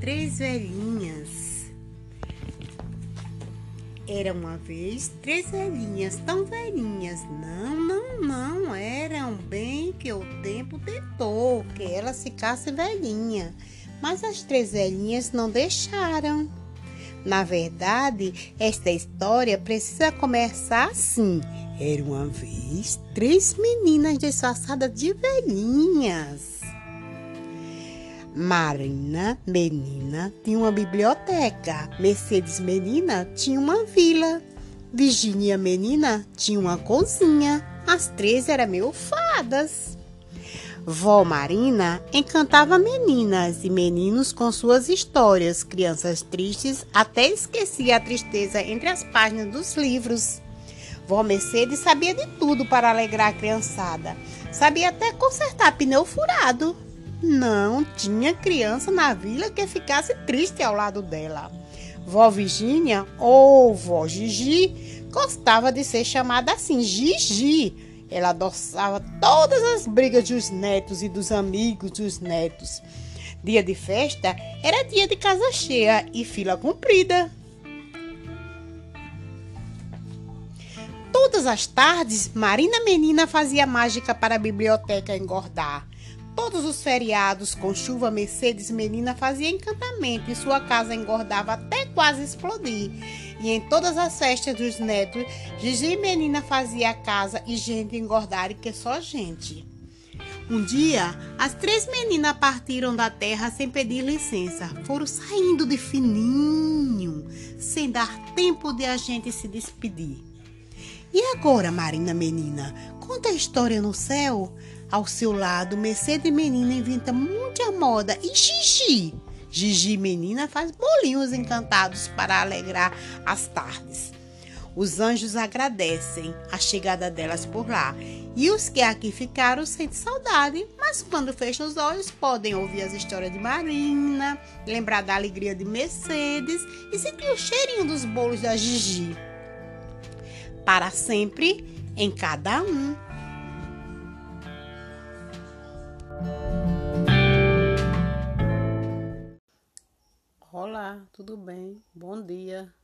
três velhinhas. Era uma vez três velhinhas, tão velhinhas. Não, não, não. Eram bem que o tempo tentou que elas ficassem velhinha. Mas as três velhinhas não deixaram. Na verdade, esta história precisa começar assim. Era uma vez três meninas disfarçadas de velhinhas. Marina Menina tinha uma biblioteca. Mercedes Menina tinha uma vila. Virginia Menina tinha uma cozinha. As três eram meio fadas. Vó Marina encantava meninas e meninos com suas histórias. Crianças tristes até esquecia a tristeza entre as páginas dos livros. Vó Mercedes sabia de tudo para alegrar a criançada. Sabia até consertar pneu furado. Não tinha criança na vila que ficasse triste ao lado dela. Vó Virgínia ou vó Gigi gostava de ser chamada assim, Gigi. Ela adoçava todas as brigas dos netos e dos amigos dos netos. Dia de festa era dia de casa cheia e fila comprida. Todas as tardes, Marina Menina fazia mágica para a biblioteca engordar. Todos os feriados, com chuva, Mercedes Menina fazia encantamento e sua casa engordava até quase explodir. E em todas as festas dos netos, Gigi Menina fazia a casa e gente engordar e que só gente. Um dia, as três meninas partiram da terra sem pedir licença. Foram saindo de fininho, sem dar tempo de a gente se despedir. E agora, Marina Menina, conta a história no céu? Ao seu lado, Mercedes Menina inventa muita moda e Gigi. Gigi Menina faz bolinhos encantados para alegrar as tardes. Os anjos agradecem a chegada delas por lá. E os que aqui ficaram sentem saudade, mas quando fecham os olhos podem ouvir as histórias de Marina, lembrar da alegria de Mercedes e sentir o cheirinho dos bolos da Gigi. Para sempre em cada um. Tudo bem? Bom dia.